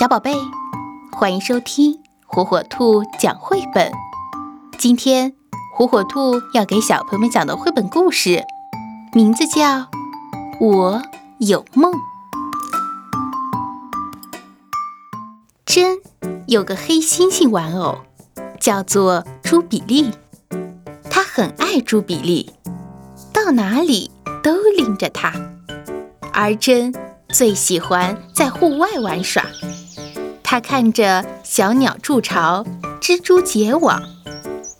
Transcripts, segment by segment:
小宝贝，欢迎收听火火兔讲绘本。今天，火火兔要给小朋友们讲的绘本故事，名字叫《我有梦》。真有个黑猩猩玩偶，叫做朱比利，他很爱朱比利，到哪里都拎着它。而真最喜欢在户外玩耍。他看着小鸟筑巢，蜘蛛结网，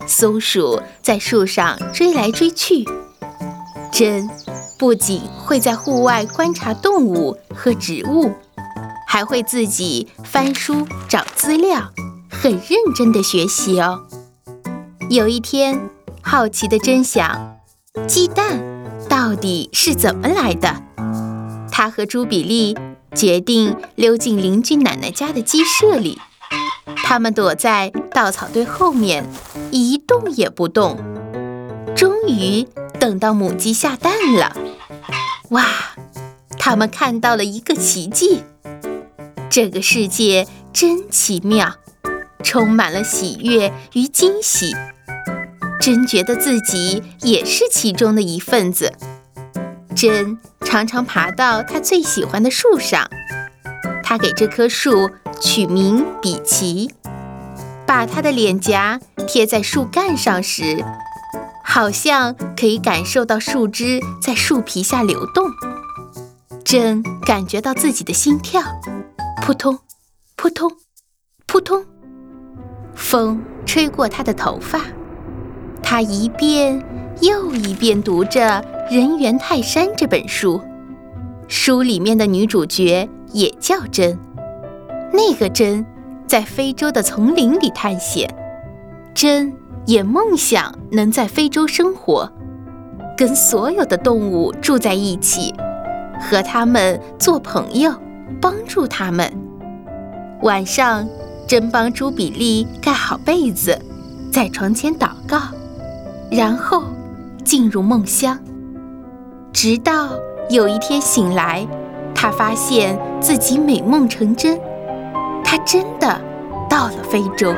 松鼠在树上追来追去。真不仅会在户外观察动物和植物，还会自己翻书找资料，很认真的学习哦。有一天，好奇的真想，鸡蛋到底是怎么来的？他和朱比利。决定溜进邻居奶奶家的鸡舍里，他们躲在稻草堆后面，一动也不动。终于等到母鸡下蛋了，哇！他们看到了一个奇迹。这个世界真奇妙，充满了喜悦与惊喜。真觉得自己也是其中的一份子。真。常常爬到他最喜欢的树上，他给这棵树取名比奇。把他的脸颊贴在树干上时，好像可以感受到树枝在树皮下流动。真感觉到自己的心跳，扑通，扑通，扑通。风吹过他的头发，他一遍又一遍读着。《人猿泰山》这本书，书里面的女主角也叫珍。那个珍在非洲的丛林里探险，珍也梦想能在非洲生活，跟所有的动物住在一起，和它们做朋友，帮助它们。晚上，珍帮朱比利盖好被子，在床前祷告，然后进入梦乡。直到有一天醒来，他发现自己美梦成真，他真的到了非洲。